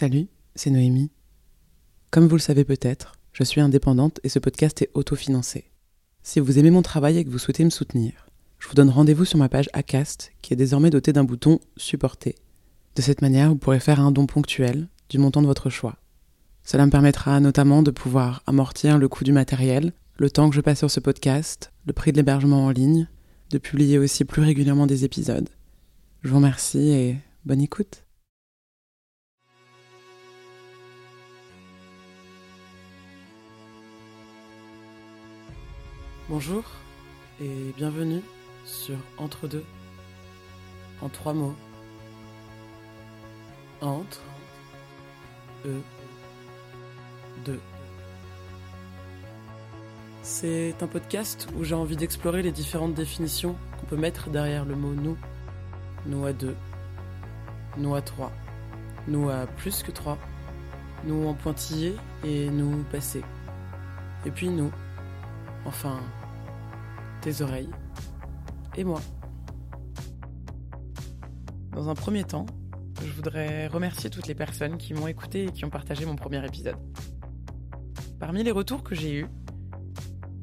Salut, c'est Noémie. Comme vous le savez peut-être, je suis indépendante et ce podcast est autofinancé. Si vous aimez mon travail et que vous souhaitez me soutenir, je vous donne rendez-vous sur ma page Acast qui est désormais dotée d'un bouton Supporter. De cette manière, vous pourrez faire un don ponctuel du montant de votre choix. Cela me permettra notamment de pouvoir amortir le coût du matériel, le temps que je passe sur ce podcast, le prix de l'hébergement en ligne, de publier aussi plus régulièrement des épisodes. Je vous remercie et bonne écoute. Bonjour et bienvenue sur Entre deux en trois mots. Entre eux deux. C'est un podcast où j'ai envie d'explorer les différentes définitions qu'on peut mettre derrière le mot nous. Nous à deux, nous à trois, nous à plus que trois, nous en pointillé et nous passé. Et puis nous, enfin, tes oreilles et moi. Dans un premier temps, je voudrais remercier toutes les personnes qui m'ont écouté et qui ont partagé mon premier épisode. Parmi les retours que j'ai eus,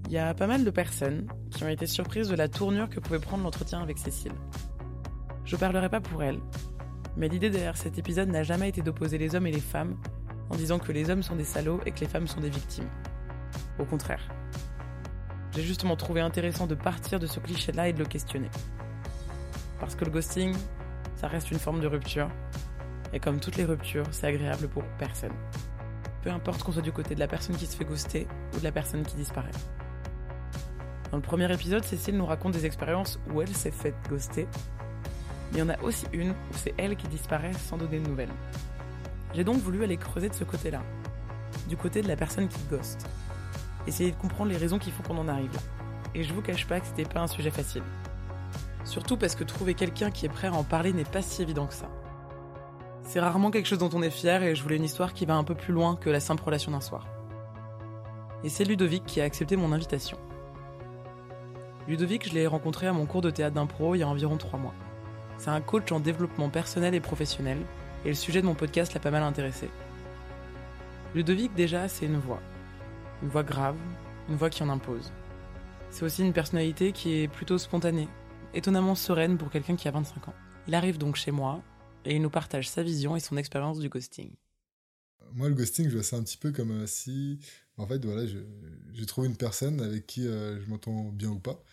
il y a pas mal de personnes qui ont été surprises de la tournure que pouvait prendre l'entretien avec Cécile. Je parlerai pas pour elle, mais l'idée derrière cet épisode n'a jamais été d'opposer les hommes et les femmes en disant que les hommes sont des salauds et que les femmes sont des victimes. Au contraire. J'ai justement trouvé intéressant de partir de ce cliché-là et de le questionner. Parce que le ghosting, ça reste une forme de rupture. Et comme toutes les ruptures, c'est agréable pour personne. Peu importe qu'on soit du côté de la personne qui se fait ghoster ou de la personne qui disparaît. Dans le premier épisode, Cécile nous raconte des expériences où elle s'est faite ghoster. Mais il y en a aussi une où c'est elle qui disparaît sans donner de nouvelles. J'ai donc voulu aller creuser de ce côté-là. Du côté de la personne qui ghost essayer de comprendre les raisons qui font qu'on en arrive. Et je vous cache pas que c'était pas un sujet facile. Surtout parce que trouver quelqu'un qui est prêt à en parler n'est pas si évident que ça. C'est rarement quelque chose dont on est fier et je voulais une histoire qui va un peu plus loin que la simple relation d'un soir. Et c'est Ludovic qui a accepté mon invitation. Ludovic, je l'ai rencontré à mon cours de théâtre d'impro il y a environ trois mois. C'est un coach en développement personnel et professionnel, et le sujet de mon podcast l'a pas mal intéressé. Ludovic, déjà, c'est une voix une voix grave, une voix qui en impose. C'est aussi une personnalité qui est plutôt spontanée, étonnamment sereine pour quelqu'un qui a 25 ans. Il arrive donc chez moi et il nous partage sa vision et son expérience du ghosting. Moi, le ghosting, je vois ça un petit peu comme euh, si, en fait, voilà, j'ai trouvé une personne avec qui euh, je m'entends bien ou pas.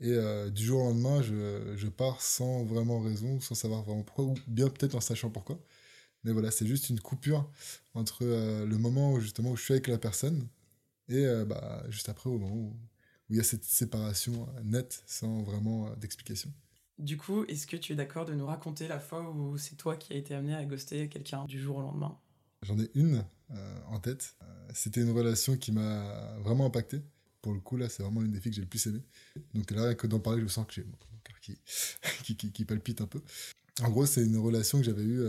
Et euh, du jour au lendemain, je, pars sans vraiment raison, sans savoir vraiment pourquoi, ou bien peut-être en sachant pourquoi. Mais voilà, c'est juste une coupure entre le moment où justement je suis avec la personne et euh, bah, juste après, au moment où, il y a cette séparation euh, nette, sans vraiment euh, d'explication. Du coup, est-ce que tu es d'accord de nous raconter la fois où c'est toi qui as été amené à ghoster quelqu'un du jour au lendemain? J'en ai une en tête. C'était une relation qui m'a vraiment impacté. Pour le coup, là, c'est vraiment une des filles que j'ai le plus aimé. Donc là, que d'en parler, je sens que j'ai mon cœur qui, qui, qui, qui, palpite un peu. En gros, c'est une relation que j'avais eue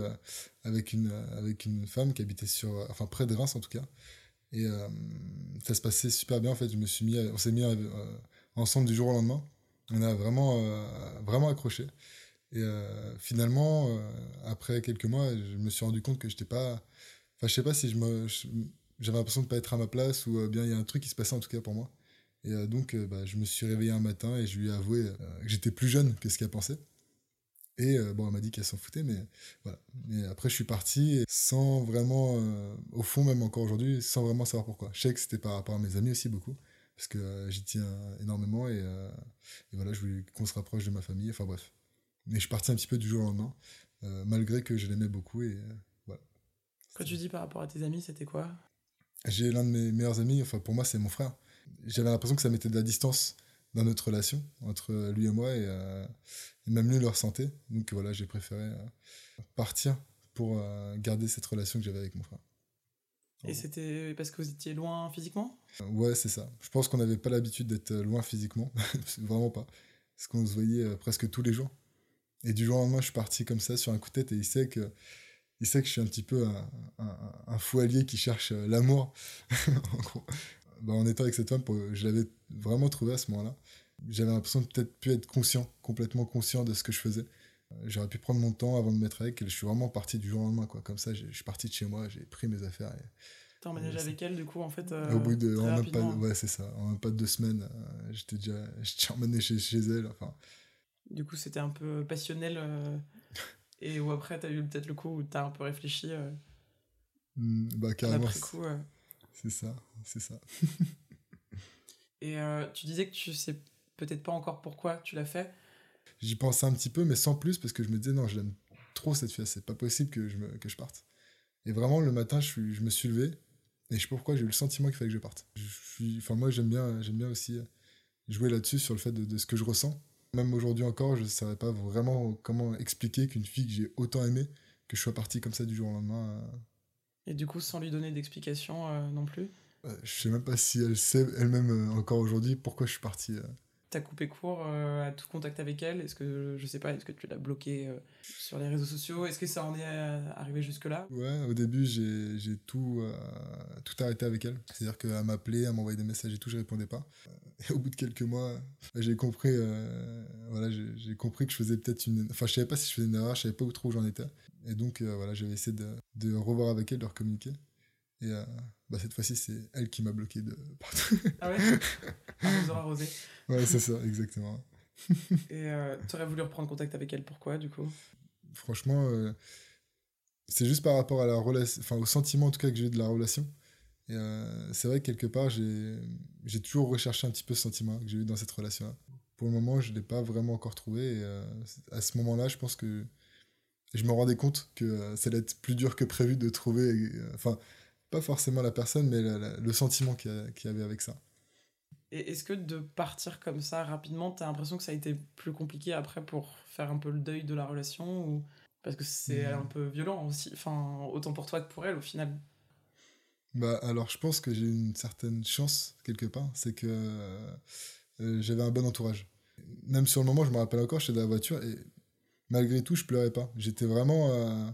avec, une, avec une femme qui habitait sur, enfin, près de Reims en tout cas. Et euh, ça se passait super bien. En fait, je me suis mis, on s'est mis euh, ensemble du jour au lendemain. On a vraiment, euh, vraiment accroché. Et finalement, après quelques mois, je me suis rendu compte que j'étais pas. Enfin, je sais pas si je. J'avais l'impression de pas être à ma place ou bien il y a un truc qui se passait en tout cas pour moi. Et donc, bah, je me suis réveillé un matin et je lui ai avoué que j'étais plus jeune que ce qu'elle pensait. Et euh, bon, elle m'a dit qu'elle s'en foutait, mais voilà. Mais après, je suis parti sans vraiment, euh, au fond, même encore aujourd'hui, sans vraiment savoir pourquoi. Je sais que c'était par rapport à mes amis aussi beaucoup, parce que euh, j'y tiens énormément et, et, voilà, je voulais qu'on se rapproche de ma famille. Enfin bref. Mais je suis parti un petit peu du jour au lendemain, malgré que je l'aimais beaucoup et voilà. Quand tu dis par rapport à tes amis, c'était quoi? J'ai l'un de mes meilleurs amis, enfin pour moi, c'est mon frère. J'avais l'impression que ça mettait de la distance dans notre relation entre lui et moi et, euh, et même lui le ressentait. Donc voilà, j'ai préféré euh, partir pour euh, garder cette relation que j'avais avec mon frère. Et c'était parce que vous étiez loin physiquement? Ouais, c'est ça. Je pense qu'on n'avait pas l'habitude d'être loin physiquement, vraiment pas. Parce qu'on se voyait presque tous les jours. Et du jour au lendemain, je suis parti comme ça sur un coup de tête et il sait que, il sait que je suis un petit peu un, un, un fou allié qui cherche l'amour. en gros, bah, en étant avec cette femme, je l'avais vraiment trouvé à ce moment-là. J'avais l'impression de peut-être plus être conscient, complètement conscient de ce que je faisais. J'aurais pu prendre mon temps avant de me mettre avec elle. Je suis vraiment parti du jour au lendemain, quoi. Comme ça, je suis parti de chez moi, j'ai pris mes affaires. Et... T'as emménagé avec elle, du coup, en fait Au bout de. En même pas, ouais, c'est ça. En même pas de deux semaines, j'étais déjà emmené chez, chez elle. Enfin. Du coup, c'était un peu passionnel. et où après, t'as eu peut-être le coup où t'as un peu réfléchi. Mmh, bah, carrément. C'est ça, c'est ça. et tu disais que tu sais peut-être pas encore pourquoi tu l'as fait. J'y pensais un petit peu, mais sans plus, parce que je me disais, non, je l'aime trop cette fille, c'est pas possible que je, me, que je parte. Et vraiment, le matin, je, suis, je me suis levé, et je sais pas pourquoi, j'ai eu le sentiment qu'il fallait que je parte. Je suis, enfin, moi, j'aime bien, j'aime bien aussi jouer là-dessus, sur le fait de, ce que je ressens. Même aujourd'hui encore, je ne savais pas vraiment comment expliquer qu'une fille que j'ai autant aimée, que je sois parti comme ça du jour au lendemain. Euh. Et du coup, sans lui donner d'explication euh, non plus Je sais même pas si elle sait elle-même euh, encore aujourd'hui pourquoi je suis parti t'as coupé court euh, à tout contact avec elle? Est-ce que, je sais pas, est-ce que tu l'as bloqué euh, sur les réseaux sociaux? Est-ce que ça en est euh, arrivé jusque-là? Ouais, au début, j'ai tout, tout arrêté avec elle. C'est-à-dire qu'elle m'appelait, elle m'envoyait des messages et tout, je répondais pas. Et au bout de quelques mois, j'ai compris, voilà, j'ai compris que je faisais peut-être une. Enfin, je savais pas si je faisais une erreur, je savais pas où trop j'en étais. Et donc, voilà, j'avais essayé de, de revoir avec elle, de recommuniquer. Et bah, cette fois-ci, c'est elle qui m'a bloqué de partout. Ah ouais? Arrosé. Ouais, c'est ça, exactement. Et euh, tu aurais voulu reprendre contact avec elle, pourquoi, du coup? Franchement, euh, c'est juste par rapport à la relation, enfin, au sentiment en tout cas que j'ai eu de la relation. Et euh, c'est vrai que quelque part, j'ai toujours recherché un petit peu ce sentiment que j'ai eu dans cette relation-là. Pour le moment, je ne l'ai pas vraiment encore trouvé. Et à ce moment-là, je pense que je me rendais compte que ça allait être plus dur que prévu de trouver. Enfin, pas forcément la personne, mais le sentiment qu'il y, avait avec ça. Et est-ce que de partir comme ça rapidement, t'as l'impression que ça a été plus compliqué après pour faire un peu le deuil de la relation ou parce que c'est un peu violent aussi, enfin autant pour toi que pour elle au final? Bah alors je pense que j'ai une certaine chance quelque part, c'est que euh, j'avais un bon entourage. Même sur le moment, je me rappelle encore, j'étais dans la voiture et malgré tout, je pleurais pas. J'étais vraiment euh,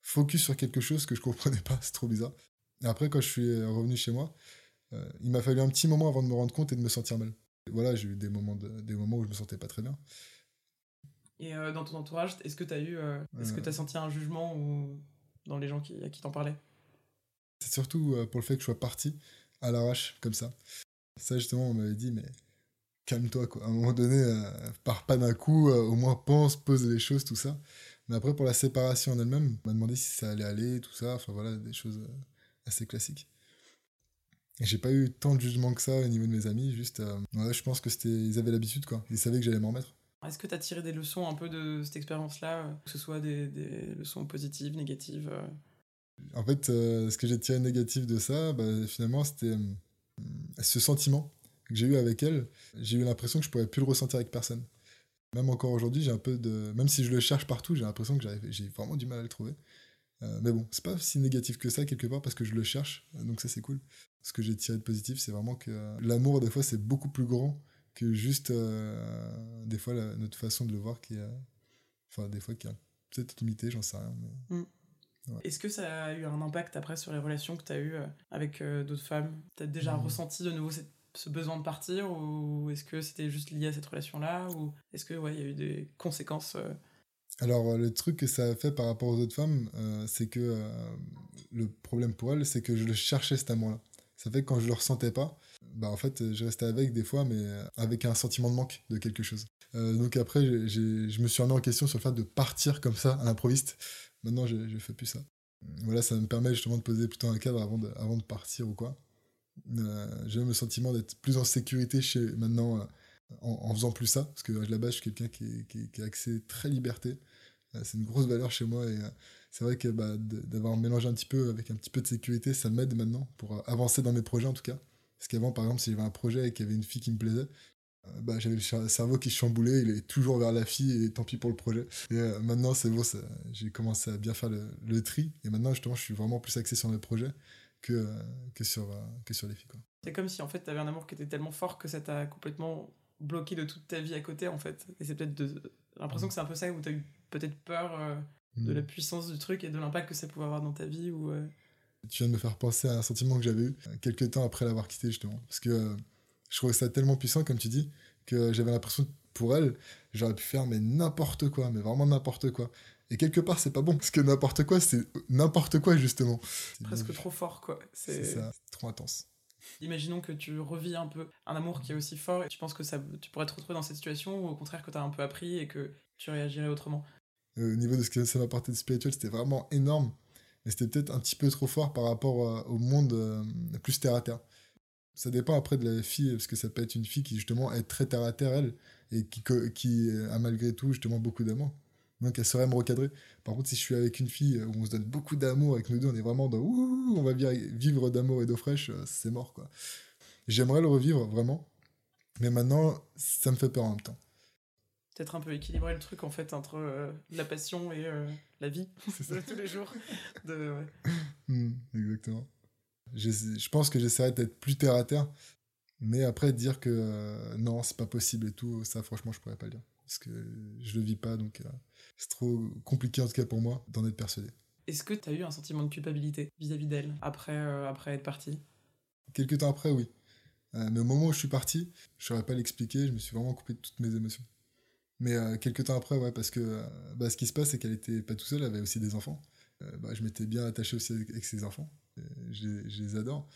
focus sur quelque chose que je comprenais pas, c'est trop bizarre. Et après, quand je suis revenu chez moi, euh, il m'a fallu un petit moment avant de me rendre compte et de me sentir mal. Voilà, j'ai eu des moments, des moments où je me sentais pas très bien. Et euh, dans ton entourage, est-ce que tu as eu, est-ce que tu as senti un jugement ou dans les gens qui, à qui t'en parlaient C'est surtout pour le fait que je sois parti à l'arrache comme ça. Ça justement, on m'avait dit, mais calme-toi quoi. À un moment donné, pars pas d'un coup, au moins pense, pose les choses, tout ça. Mais après, pour la séparation en elle-même, on m'a demandé si ça allait aller, tout ça. Enfin voilà, des choses assez classiques. Et j'ai pas eu tant de jugement que ça au niveau de mes amis, juste, euh, ouais, je pense que c'était, ils avaient l'habitude, quoi. Ils savaient que j'allais m'en remettre. Est-ce que tu as tiré des leçons un peu de cette expérience-là, euh, que ce soit des, des, leçons positives, négatives euh? En fait, ce que j'ai tiré négatif de ça, bah, finalement, c'était ce sentiment que j'ai eu avec elle. J'ai eu l'impression que je pourrais plus le ressentir avec personne. Même encore aujourd'hui, j'ai un peu de. Même si je le cherche partout, j'ai l'impression que j'ai vraiment du mal à le trouver. Euh, mais bon, c'est pas si négatif que ça quelque part parce que je le cherche, donc ça c'est cool. Ce que j'ai tiré de positif, c'est vraiment que euh, l'amour des fois c'est beaucoup plus grand que juste euh, des fois notre façon de le voir qui est, enfin des fois qui a peut-être limité, j'en sais rien. Mm. Est-ce que ça a eu un impact après sur les relations que tu as eues avec d'autres femmes? Tu as déjà mm. ressenti de nouveau ce besoin de partir ou est-ce que c'était juste lié à cette relation-là ou est-ce que ouais, y a eu des conséquences alors, euh, le truc que ça a fait par rapport aux autres femmes, euh, c'est que euh, le problème pour elles, c'est que je le cherchais cet amour-là. Ça fait que quand je le ressentais pas, bah en fait, je restais avec des fois, mais avec un sentiment de manque de quelque chose. donc après, je me suis remis en question sur le fait de partir comme ça à l'improviste. Maintenant, je ne fais plus ça. Voilà, ça me permet justement de poser plutôt un cadre avant de, avant de partir ou quoi. J'ai même le sentiment d'être plus en sécurité chez maintenant en, faisant plus ça, parce que à la base, je suis quelqu'un qui, qui, qui, a accès très liberté. Euh, c'est une grosse valeur chez moi et euh, c'est vrai que bah, d'avoir mélangé un petit peu avec un petit peu de sécurité, ça m'aide maintenant pour euh, avancer dans mes projets en tout cas. Parce qu'avant, par exemple, si j'avais un projet et qu'il y avait une fille qui me plaisait, bah, j'avais le cerveau qui chamboulait, il est toujours vers la fille et tant pis pour le projet. Et maintenant, c'est bon, j'ai commencé à bien faire le, tri et maintenant, justement, je suis vraiment plus axé sur mes projets que, que, sur, que sur les filles. C'est comme si en fait, tu avais un amour qui était tellement fort que ça t'a complètement bloqué de toute ta vie à côté en fait. Et c'est peut-être de... l'impression que c'est un peu ça où tu as eu peut-être peur euh, de la puissance du truc et de l'impact que ça pouvait avoir dans ta vie ou euh. Tu viens de me faire penser à un sentiment que j'avais eu euh, quelques temps après l'avoir quitté justement. Parce que je trouvais ça tellement puissant comme tu dis que j'avais l'impression pour elle, j'aurais pu faire mais n'importe quoi, mais vraiment n'importe quoi. Et quelque part, c'est pas bon, parce que n'importe quoi, c'est n'importe quoi, justement. Presque trop fort, quoi. C'est ça, trop intense. Imaginons que tu revis un peu un amour qui est aussi fort et tu penses que ça, tu pourrais te retrouver dans cette situation ou au contraire que tu as un peu appris et que tu réagirais autrement euh, Au niveau de ce que ça m'a apporté de spirituel, c'était vraiment énorme, mais c'était peut-être un petit peu trop fort par rapport euh, au monde euh, plus terre à terre. Ça dépend après de la fille, parce que ça peut être une fille qui justement est très terre à terre, elle, et qui, qui a malgré tout justement beaucoup d'amour. Donc elle saurait me recadrer. Par contre, si je suis avec une fille où on se donne beaucoup d'amour, avec nous deux, on est vraiment dans ouh, on va vivre d'amour et d'eau fraîche, euh, c'est mort quoi. J'aimerais le revivre vraiment, mais maintenant ça me fait peur en même temps. Peut-être un peu équilibrer le truc en fait entre euh, la passion et euh, la vie de tous les jours. De, hmm, exactement. Je pense que j'essaierai d'être plus terre à terre, mais après dire que non, c'est pas possible et tout, ça franchement je pourrais pas le dire parce que je le vis pas donc c'est trop compliqué en tout cas pour moi d'en être persuadé. Est-ce que tu as eu un sentiment de culpabilité vis-à-vis d'elle après, euh, après être parti Quelques temps après, oui. Euh, mais au moment où je suis parti, je saurais pas l'expliquer, je me suis vraiment coupé de toutes mes émotions. Mais euh, quelques temps après, ouais, parce que bah, ce qui se passe, c'est qu'elle était pas tout seule, elle avait aussi des enfants. Bah, je m'étais bien attaché aussi avec, ses enfants. Je, les adore.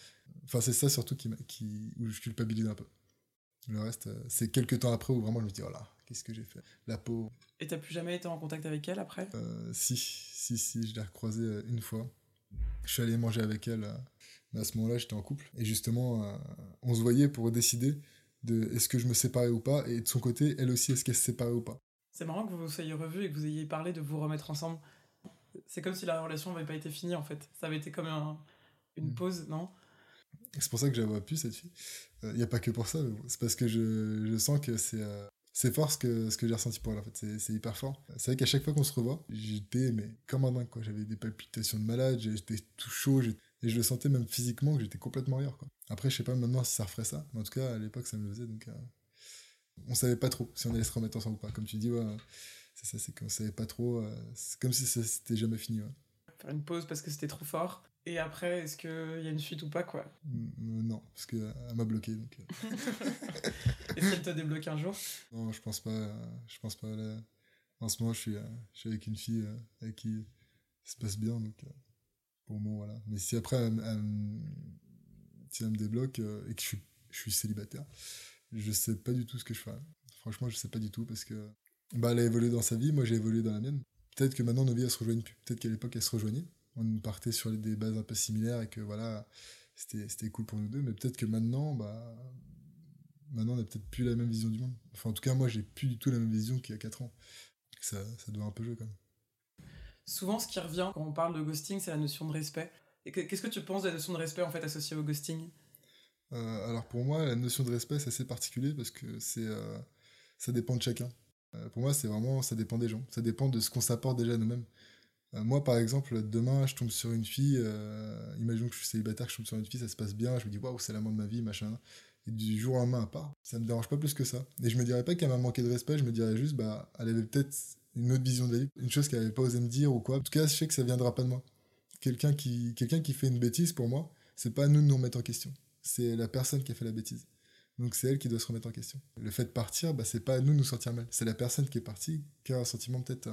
Enfin, c'est ça surtout qui, qui, où je culpabilise un peu. Le reste, c'est quelques temps après où vraiment je me dis, oh là, qu'est-ce que j'ai fait? La peau. Et t'as plus jamais été en contact avec elle après? Euh, Si, si, si, je l'ai recroisée euh, une fois. Je suis allé manger avec elle. Euh, mais à ce moment-là, j'étais en couple. Et justement, on se voyait pour décider de est-ce que je me séparais ou pas. Et de son côté, elle aussi, est-ce qu'elle se séparait ou pas? C'est marrant que vous vous soyez revus et que vous ayez parlé de vous remettre ensemble. C'est comme si la relation n'avait pas été finie en fait. Ça avait été comme une mm. pause, non? C'est pour ça que vois plus cette fille. Il n'y a pas que pour ça, c'est parce que je, je sens que c'est c'est fort ce que, ce que j'ai ressenti pour elle en fait, c'est hyper fort. C'est vrai qu'à chaque fois qu'on se revoit, j'étais mais comme un dingue quoi, j'avais des palpitations de malade, j'étais tout chaud, et je le sentais même physiquement que j'étais complètement ailleurs quoi. Après je sais pas maintenant si ça referait ça, mais en tout cas à l'époque ça me le faisait donc euh, on savait pas trop si on allait se remettre ensemble ou pas. Comme tu dis, ouais, c'est ça, c'est qu'on savait pas trop, euh, c'est comme si c'était jamais fini. Faire une pause parce que c'était trop fort. Et après, est-ce qu'il y a une suite ou pas, quoi? Mm, Non, parce qu'elle m'a bloqué. Donc... Euh. est-ce qu'elle t'a débloqué un jour? Non, je pense pas. Je pense pas. En ce moment, je suis, euh, je suis avec une fille euh, avec qui ça se passe bien, donc pour moi, voilà. Mais si après, elle, si elle me débloque et que je suis, je suis célibataire, je sais pas du tout ce que je ferai. Franchement, je sais pas du tout parce que bah, elle a évolué dans sa vie, moi j'ai évolué dans la mienne. Peut-être que maintenant nos vies elles se rejoignent plus. Peut-être qu'à l'époque elles se rejoignaient on partait sur des bases un peu similaires et que voilà, c'était cool pour nous deux. Mais peut-être que maintenant, bah, maintenant on n'a peut-être plus la même vision du monde. Enfin, en tout cas, moi, j'ai plus du tout la même vision qu'il y a 4 ans. Ça, ça doit un peu jouer quand même. Souvent, ce qui revient quand on parle de ghosting, c'est la notion de respect. Et qu'est-ce que tu penses de la notion de respect en fait associée au ghosting? Euh, Alors pour moi, la notion de respect, c'est assez particulier parce que c'est euh, ça dépend de chacun. Euh, pour moi, c'est vraiment ça dépend des gens. Ça dépend de ce qu'on s'apporte déjà nous-mêmes. Euh, moi, par exemple, demain, je tombe sur une fille, euh, imaginons que je suis célibataire, que je tombe sur une fille, ça se passe bien, je me dis waouh, c'est l'amour de ma vie, machin. Et du jour au lendemain, à part, ça me dérange pas plus que ça. Et je me dirais pas qu'elle m'a manqué de respect, je me dirais juste, bah, elle avait peut-être une autre vision de la vie, une chose qu'elle avait pas osé me dire ou quoi. En tout cas, je sais que ça viendra pas de moi. Quelqu'un qui, quelqu'un qui fait une bêtise, pour moi, c'est pas nous de nous remettre en question. C'est la personne qui a fait la bêtise. Donc c'est elle qui doit se remettre en question. Le fait de partir, bah, c'est pas à nous de nous sentir mal. C'est la personne qui est partie qui a un sentiment peut-être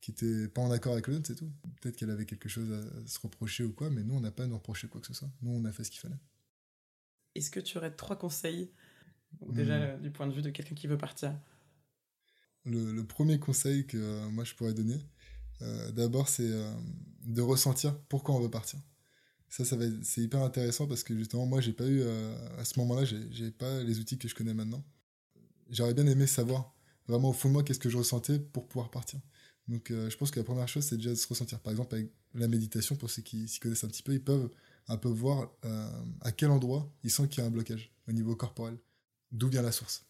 qui était pas en accord avec l'autre, c'est tout. Peut-être qu'elle avait quelque chose à se reprocher ou quoi, mais nous, on n'a pas à nous reprocher quoi que ce soit. Nous, on a fait ce qu'il fallait. Est-ce que tu aurais trois conseils, déjà hmm. du point de vue de quelqu'un qui veut partir? Le, premier conseil que euh, moi je pourrais donner, euh, d'abord, c'est euh, de ressentir pourquoi on veut partir. Ça, ça c'est hyper intéressant parce que justement, moi, j'ai pas eu, à ce moment-là, j'ai pas les outils que je connais maintenant. J'aurais bien aimé savoir vraiment au fond de moi qu'est-ce que je ressentais pour pouvoir partir. Donc euh, je pense que la première chose, c'est déjà de se ressentir. Par exemple, avec la méditation, pour ceux qui s'y connaissent un petit peu, ils peuvent un peu voir euh, à quel endroit ils sentent qu'il y a un blocage au niveau corporel. D'où vient la source.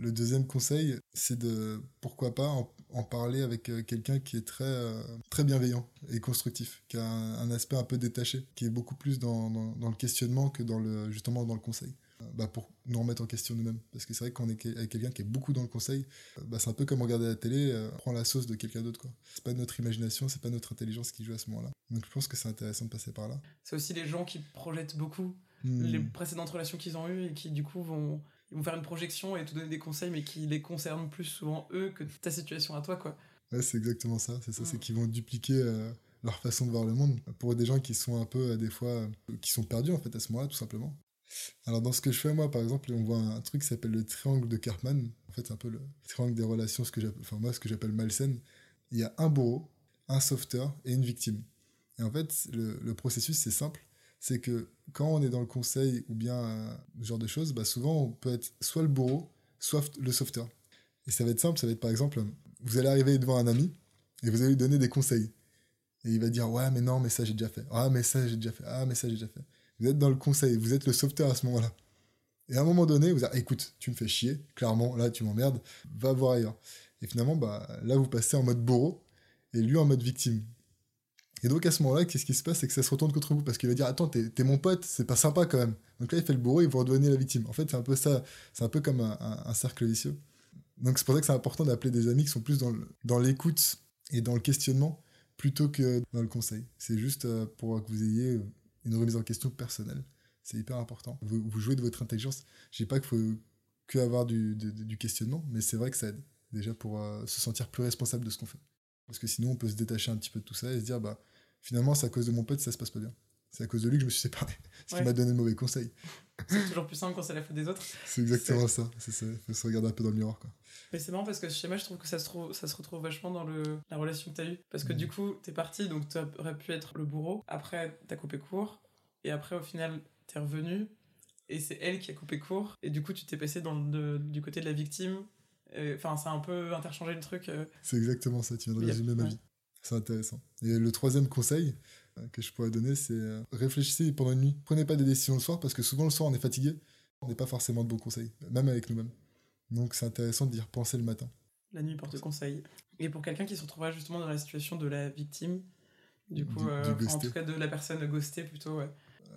Le deuxième conseil, c'est de, pourquoi pas, en, parler avec euh, quelqu'un qui est très, très bienveillant et constructif, qui a un, aspect un peu détaché, qui est beaucoup plus dans, dans, le questionnement que dans le, justement dans le conseil. Bah, pour nous remettre en question nous-mêmes. Parce que c'est vrai qu'on est avec quelqu'un qui est beaucoup dans le conseil, euh, bah, c'est un peu comme regarder la télé, euh, prend la sauce de quelqu'un d'autre. C'est pas notre imagination, c'est pas notre intelligence qui joue à ce moment-là. Donc je pense que c'est intéressant de passer par là. C'est aussi les gens qui projettent beaucoup hmm. les précédentes relations qu'ils ont eues et qui du coup vont, ils vont faire une projection et te donner des conseils, mais qui les concernent plus souvent eux que ta situation à toi, quoi. Ouais, c'est exactement ça. C'est ça, c'est qu'ils vont dupliquer euh, leur façon de voir le monde pour des gens qui sont un peu, euh, des fois, euh, qui sont perdus en fait à ce moment-là, tout simplement. Alors dans ce que je fais moi, par exemple, on voit un truc qui s'appelle le triangle de Karpman. En fait, c'est un peu le triangle des relations, ce que enfin moi, ce que j'appelle malsaine. Il y a un bourreau, un sauveteur et une victime. Et en fait, le, le processus c'est simple, c'est que quand on est dans le conseil ou bien euh, ce genre de choses, bah, souvent on peut être soit le bourreau, soit le sauveteur. Et ça va être simple, ça va être par exemple, vous allez arriver devant un ami et vous allez lui donner des conseils. Et il va dire ouais mais non mais ça j'ai déjà fait. Ah mais ça j'ai déjà fait. Ah mais ça j'ai déjà fait. Vous êtes dans le conseil, vous êtes le sauveteur à ce moment-là. Et à un moment donné, vous allez écoute, tu me fais chier, clairement, là tu m'emmerdes, va voir ailleurs. Et finalement, bah, là vous passez en mode bourreau et lui en mode victime. Et donc à ce moment-là, qu'est-ce qui se passe? C'est que ça se retourne contre vous parce qu'il va dire Attends, t'es mon pote, c'est pas sympa quand même. Donc là, il fait le bourreau et vous redevenez la victime. En fait, c'est un peu ça, c'est un peu comme un, cercle vicieux. Donc c'est pour ça que c'est important d'appeler des amis qui sont plus dans l'écoute et dans le questionnement plutôt que dans le conseil. C'est juste euh, pour que vous ayez une remise en question personnelle. C'est hyper important. Vous, jouez de votre intelligence. Je dis pas qu'il faut que avoir du questionnement, mais c'est vrai que ça aide déjà pour euh, se sentir plus responsable de ce qu'on fait. Parce que sinon, on peut se détacher un petit peu de tout ça et se dire, bah, finalement, c'est à cause de mon pote, ça se passe pas bien. C'est à cause de lui que je me suis séparé. Ce Ouais. qui m'a donné de mauvais conseils. C'est toujours plus simple quand c'est la faute des autres. C'est exactement ça. C'est ça. Faut se regarder un peu dans le miroir, quoi. Mais c'est marrant parce que chez moi, je trouve que ça se, trouve, ça se retrouve vachement dans le, la relation que t'as eue. Parce que Mhm. du coup, t'es parti, donc t'aurais pu être le bourreau. Après, t'as coupé court. Et après, au final, t'es revenu. Et c'est elle qui a coupé court. Et du coup, tu t'es passé dans le, du côté de la victime. Enfin, ça a un peu interchangé le truc. euh. C'est exactement ça. Tu viens de résumer ma vie. C'est intéressant. Et le troisième conseil euh, que je pourrais donner, c'est euh, réfléchissez pendant une nuit. Prenez pas des décisions le soir parce que souvent le soir on est fatigué. On n'est pas forcément de bons conseils, même avec nous-mêmes. Donc c'est intéressant d'y repenser le matin. La nuit porte conseil. Et pour quelqu'un qui se retrouvera justement dans la situation de la victime, du coup, Du- euh, du en tout cas de la personne ghostée plutôt, ouais.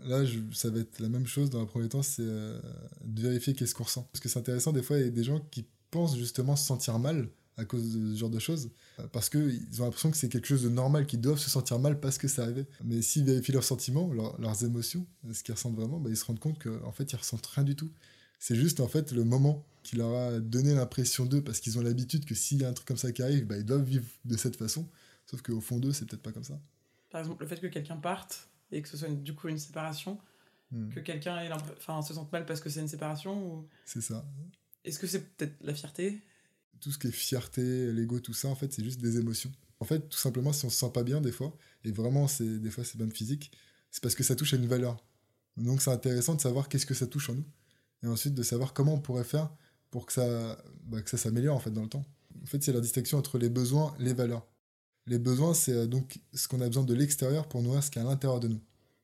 Là, je- ça va être la même chose dans un premier temps, c'est euh, de vérifier qu'est-ce qu'on ressent. Parce que c'est intéressant, des fois, il y a des gens qui pensent justement se sentir mal à cause de ce genre de choses, euh, parce qu'ils ont l'impression que c'est quelque chose de normal, qu'ils doivent se sentir mal parce que c'est arrivé. Mais s'ils vérifient leurs sentiments, leurs- leurs émotions, ce qu'ils ressentent vraiment, bah, ils se rendent compte qu'en fait, ils ressentent rien du tout. C'est juste, en fait, le moment qui leur a donné l'impression d'eux, parce qu'ils ont l'habitude que s'il y a un truc comme ça qui arrive, bah, ils doivent vivre de cette façon. Sauf qu'au fond d'eux, c'est peut-être pas comme ça. Par exemple, le fait que quelqu'un parte et que ce soit une- du coup une séparation, Hmm. que quelqu'un se sente mal parce que c'est une séparation, ou C'est ça. est-ce que c'est peut-être la fierté? Tout ce qui est fierté, l'ego, tout ça, en fait, c'est juste des émotions. En fait, tout simplement, si on se sent pas bien des fois, et vraiment, c'est des fois, c'est même physique, c'est parce que ça touche à une valeur. Donc, c'est intéressant de savoir qu'est-ce que ça touche en nous, et ensuite de savoir comment on pourrait faire pour que ça, bah, que ça s'améliore en fait dans le temps. En fait, c'est la distinction entre les besoins, les valeurs. Les besoins, c'est euh, donc ce qu'on a besoin de l'extérieur pour nourrir ce qu'il y a à l'intérieur de nous.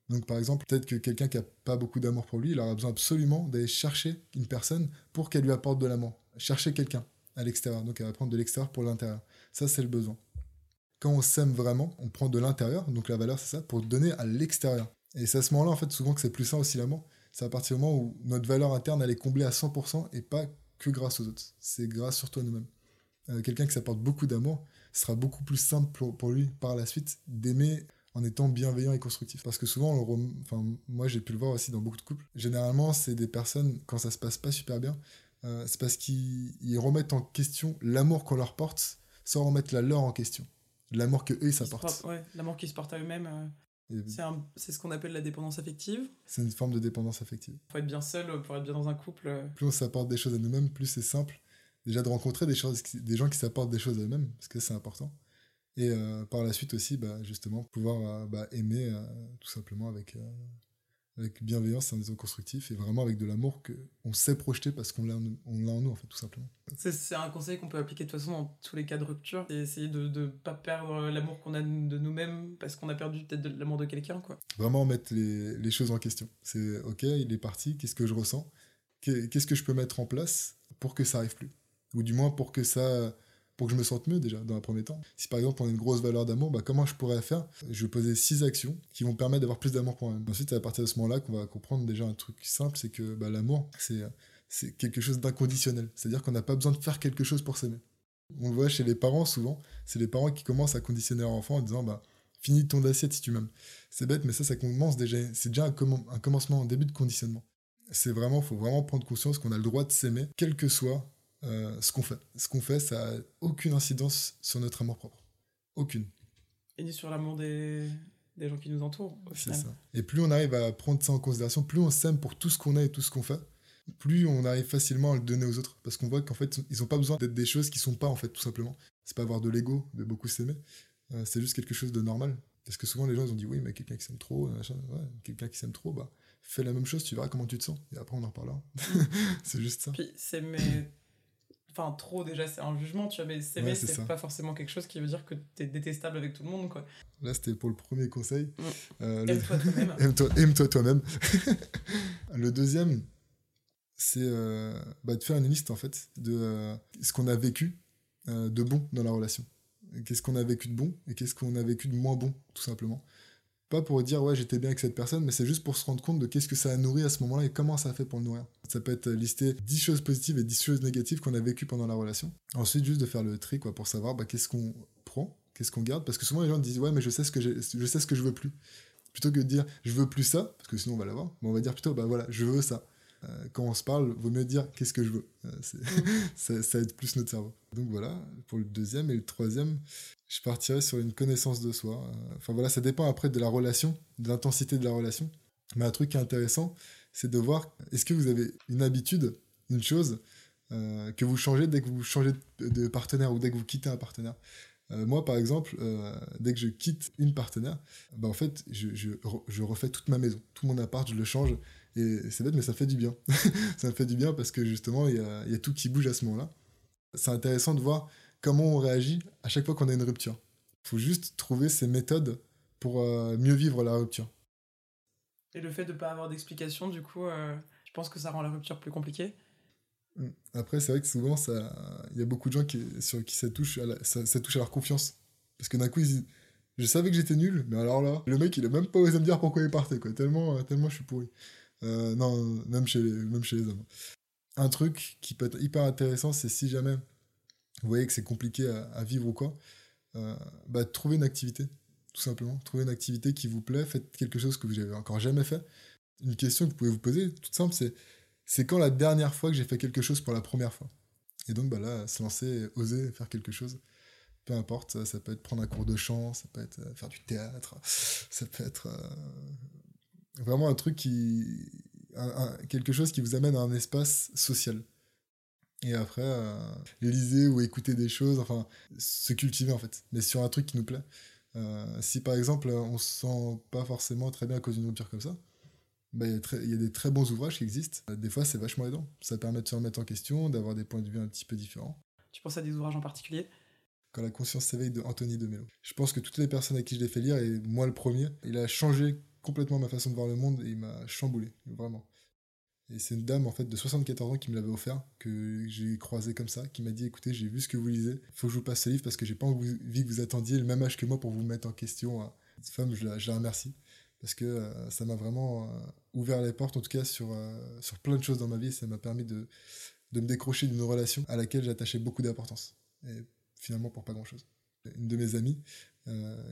Donc, par exemple, peut-être que quelqu'un qui a pas beaucoup d'amour pour lui, il aura besoin absolument d'aller chercher une personne pour qu'elle lui apporte de l'amour. Chercher quelqu'un à l'extérieur. Donc, elle va prendre de l'extérieur pour l'intérieur. Ça, c'est le besoin. Quand on s'aime vraiment, on prend de l'intérieur, donc la valeur, c'est ça, pour donner à l'extérieur. Et c'est à ce moment-là, en fait, souvent que c'est plus sain aussi l'amour. C'est à partir du moment où notre valeur interne, elle est comblée à 100% et pas que grâce aux autres. C'est grâce surtout à nous-mêmes. Euh, Quelqu'un qui s'apporte beaucoup d'amour, sera beaucoup plus simple pour, lui par la suite d'aimer en étant bienveillant et constructif. Parce que souvent, enfin, moi j'ai pu le voir aussi dans beaucoup de couples, généralement c'est des personnes, quand ça se passe pas super bien, euh, c'est parce qu'ils ils remettent en question l'amour qu'on leur porte sans remettre la leur en question. L'amour que eux ils s'apportent. ouais, L'amour qui se porte à eux-mêmes, euh, c'est ce qu'on appelle la dépendance affective. C'est une forme de dépendance affective. Faut être bien seul pour être bien dans un couple. euh. Plus on s'apporte des choses à nous-mêmes, plus c'est simple déjà de rencontrer des, choses, des gens qui s'apportent des choses à eux-mêmes, parce que c'est important. Et euh, par la suite aussi, bah, justement, pouvoir bah, aimer tout simplement avec, avec bienveillance en étant constructif, et vraiment avec de l'amour qu'on sait projeter parce qu'on l'a en nous- en nous, en fait, tout simplement. C'est- un conseil qu'on peut appliquer de toute façon dans tous les cas de rupture. C'est essayer de ne pas perdre l'amour qu'on a de nous-mêmes parce qu'on a perdu peut-être de l'amour de quelqu'un, quoi. Vraiment mettre les, les choses en question. C'est ok, il est parti, qu'est-ce que je ressens? Qu'est- Qu'est-ce que je peux mettre en place pour que ça arrive plus? Ou du moins pour que ça pour que je me sente mieux déjà dans un premier temps. Si par exemple on a une grosse valeur d'amour, bah, comment je pourrais faire? Je vais poser six actions qui vont permettre d'avoir plus d'amour pour moi-même. Ensuite, à partir de ce moment-là qu'on va comprendre déjà un truc simple, c'est que bah, l'amour, c'est c'est quelque chose d'inconditionnel. C'est-à-dire qu'on n'a pas besoin de faire quelque chose pour s'aimer. On le voit chez les parents souvent, c'est les parents qui commencent à conditionner leur enfant en disant bah finis ton assiette si tu m'aimes. C'est bête, mais ça, ça commence déjà. C'est déjà un, un commencement, un début de conditionnement. c'est vraiment, faut vraiment prendre conscience qu'on a le droit de s'aimer, quel que soit euh, ce qu'on fait. Ce qu'on fait, ça a aucune incidence sur notre amour propre. Aucune. Et ni sur l'amour des, des gens qui nous entourent. C'est ça. Et plus on arrive à prendre ça en considération, plus on s'aime pour tout ce qu'on a et tout ce qu'on fait, plus on arrive facilement à le donner aux autres. Parce qu'on voit qu'en fait, ils n'ont pas besoin d'être des choses qui sont pas, en fait, tout simplement. C'est pas avoir de l'ego, de beaucoup s'aimer. Euh, c'est juste quelque chose de normal. Parce que souvent, les gens ils ont dit, oui, mais quelqu'un qui s'aime trop, ouais, quelqu'un qui s'aime trop, bah, fais la même chose, tu verras comment tu te sens. Et après, on en reparlera. c'est juste ça. Puis s'aimer. Enfin, trop déjà, c'est un jugement, tu vois, mais s'aimer, Ouais, c'est pas forcément quelque chose qui veut dire que t'es détestable avec tout le monde, quoi. Là, c'était pour le premier conseil. Mm. Euh, le- Aime-toi toi-même. Aime-toi aime-toi toi-même. le deuxième, c'est euh, bah, de faire une liste en fait de euh, ce qu'on a vécu de bon dans la relation. Qu'est-ce qu'on a vécu de bon et qu'est-ce qu'on a vécu de moins bon, tout simplement. Pas pour dire ouais j'étais bien avec cette personne, mais c'est juste pour se rendre compte de qu'est-ce que ça a nourri à ce moment-là et comment ça a fait pour le nourrir. Ça peut être lister 10 choses positives et 10 choses négatives qu'on a vécues pendant la relation. Ensuite juste de faire le tri quoi pour savoir bah, qu'est-ce qu'on prend, qu'est-ce qu'on garde, parce que souvent les gens disent ouais mais je sais ce que je sais ce que je veux plus plutôt que de dire je veux plus ça, parce que sinon on va l'avoir, mais on va dire plutôt bah voilà, je veux ça. Euh, quand on se parle, vaut mieux dire qu'est-ce que je veux. Euh, c'est- ça, ça aide plus notre cerveau. Donc voilà, pour le deuxième et le troisième, je partirais sur une connaissance de soi. Euh, Enfin voilà, ça dépend après de la relation, de l'intensité de la relation. Mais un truc qui est intéressant, c'est de voir est-ce que vous avez une habitude, une chose euh, que vous changez dès que vous changez de, partenaire ou dès que vous quittez un partenaire? Euh, moi, par exemple, euh, dès que je quitte une partenaire, bah, en fait, je, je, re- je refais toute ma maison, tout mon appart, je le change. Et c'est bête, mais ça fait du bien. ça me fait du bien parce que justement, il y a, il y a tout qui bouge à ce moment-là. C'est intéressant de voir comment on réagit à chaque fois qu'on a une rupture. Il faut juste trouver ces méthodes pour euh, mieux vivre la rupture. Et le fait de pas avoir d'explication, du coup, euh, je pense que ça rend la rupture plus compliquée. Mm. Après, c'est vrai que souvent, il y a beaucoup de gens qui, sur qui ça touche, à la- ça, ça touche à leur confiance. Parce que d'un coup, ils disent, je savais que j'étais nul, mais alors là, le mec, il a même pas osé me dire pourquoi il partait, quoi. Tellement, euh, tellement je suis pourri. Euh, non, même chez, les, même chez les hommes. Un truc qui peut être hyper intéressant, c'est si jamais vous voyez que c'est compliqué à, vivre ou quoi, euh, bah, trouver une activité, tout simplement. Trouver une activité qui vous plaît, faites quelque chose que vous n'avez encore jamais fait. Une question que vous pouvez vous poser, toute simple, c'est c'est quand la dernière fois que j'ai fait quelque chose pour la première fois? Et donc bah là, se lancer, oser faire quelque chose, peu importe, ça, ça peut être prendre un cours de chant, ça peut être euh, faire du théâtre, ça peut être euh, vraiment un truc qui. un- un- quelque chose qui vous amène à un espace social. Et après, euh, lisez ou écoutez des choses, enfin, se cultiver en fait, mais sur un truc qui nous plaît. Euh, si par exemple, on se sent pas forcément très bien à cause d'une rupture comme ça, bah, il y, y a des très bons ouvrages qui existent. Euh, Des fois, c'est vachement aidant. Ça permet de se remettre en question, d'avoir des points de vue un petit peu différents. Tu penses à des ouvrages en particulier? Quand la conscience s'éveille de Anthony de Mello. Je pense que toutes les personnes à qui je l'ai fait lire, et moi le premier, il a changé complètement ma façon de voir le monde et il m'a chamboulé, vraiment. Et c'est une dame en fait de 74 ans qui me l'avait offert, que j'ai croisé comme ça, qui m'a dit écoutez, j'ai vu ce que vous lisez, faut que je vous passe ce livre parce que j'ai pas envie que vous attendiez le même âge que moi pour vous mettre en question. Cette femme, je la, remercie parce que euh, ça m'a vraiment euh, ouvert les portes, en tout cas sur, euh, sur plein de choses dans ma vie. Ça m'a permis de, de me décrocher d'une relation à laquelle j'attachais beaucoup d'importance. Et finalement, pour pas grand chose. Une de mes amies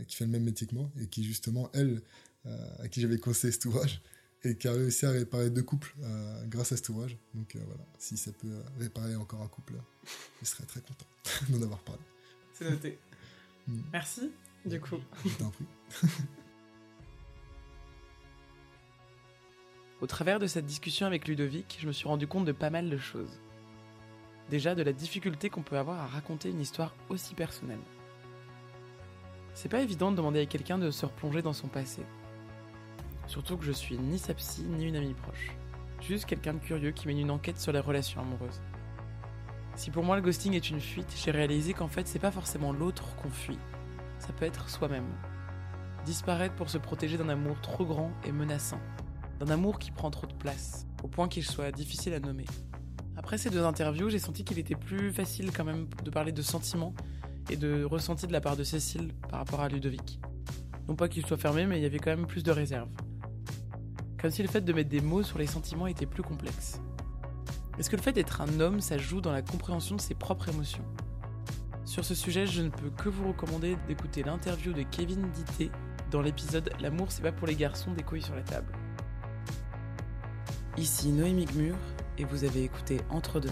qui fait le même métier que moi et qui, justement, elle, à qui j'avais conseillé cet ouvrage et qui a réussi à réparer deux couples euh, grâce à cet ouvrage. Donc euh, voilà, si ça peut euh, réparer encore un couple, je serais très content d'en avoir parlé. C'est noté. Mm. Merci, du coup. Je t'en prie. Au travers de cette discussion avec Ludovic, je me suis rendu compte de pas mal de choses. Déjà de la difficulté qu'on peut avoir à raconter une histoire aussi personnelle. C'est pas évident de demander à quelqu'un de se replonger dans son passé. Surtout que je suis ni sa psy ni une amie proche. Juste quelqu'un de curieux qui mène une enquête sur les relations amoureuses. Si pour moi le ghosting est une fuite, j'ai réalisé qu'en fait c'est pas forcément l'autre qu'on fuit, ça peut être soi-même. Disparaître pour se protéger d'un amour trop grand et menaçant d'un amour qui prend trop de place, au point qu'il soit difficile à nommer. Après ces deux interviews, j'ai senti qu'il était plus facile quand même de parler de sentiments et de ressentis de la part de Cécile par rapport à Ludovic. Non pas qu'il soit fermé, mais il y avait quand même plus de réserve. Comme si le fait de mettre des mots sur les sentiments était plus complexe. Est-ce que le fait d'être un homme, ça joue dans la compréhension de ses propres émotions? Sur ce sujet, je ne peux que vous recommander d'écouter l'interview de Kevin Dité dans l'épisode L'amour c'est pas pour les garçons des couilles sur la table. Ici Noémie Gmur et vous avez écouté Entre deux.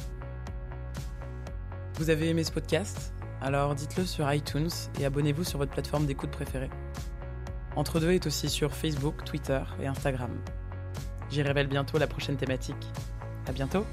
Vous avez aimé ce podcast? Alors dites-le sur iTunes et abonnez-vous sur votre plateforme d'écoute préférée. Entre deux est aussi sur Facebook, Twitter et Instagram. J'y révèle bientôt la prochaine thématique. À bientôt